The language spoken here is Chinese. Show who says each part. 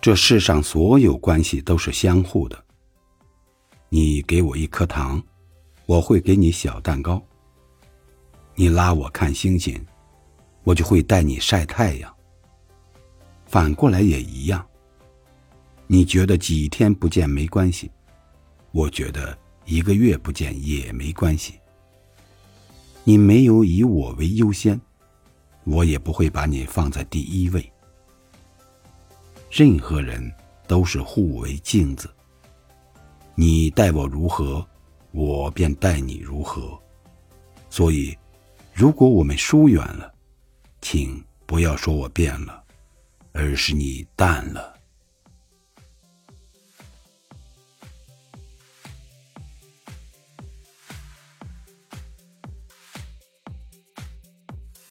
Speaker 1: 这世上所有关系都是相互的。你给我一颗糖，我会给你小蛋糕。你拉我看星星，我就会带你晒太阳。反过来也一样。你觉得几天不见没关系，我觉得一个月不见也没关系。你没有以我为优先，我也不会把你放在第一位。任何人都是互为镜子，你待我如何，我便待你如何。所以，如果我们疏远了，请不要说我变了，而是你淡了。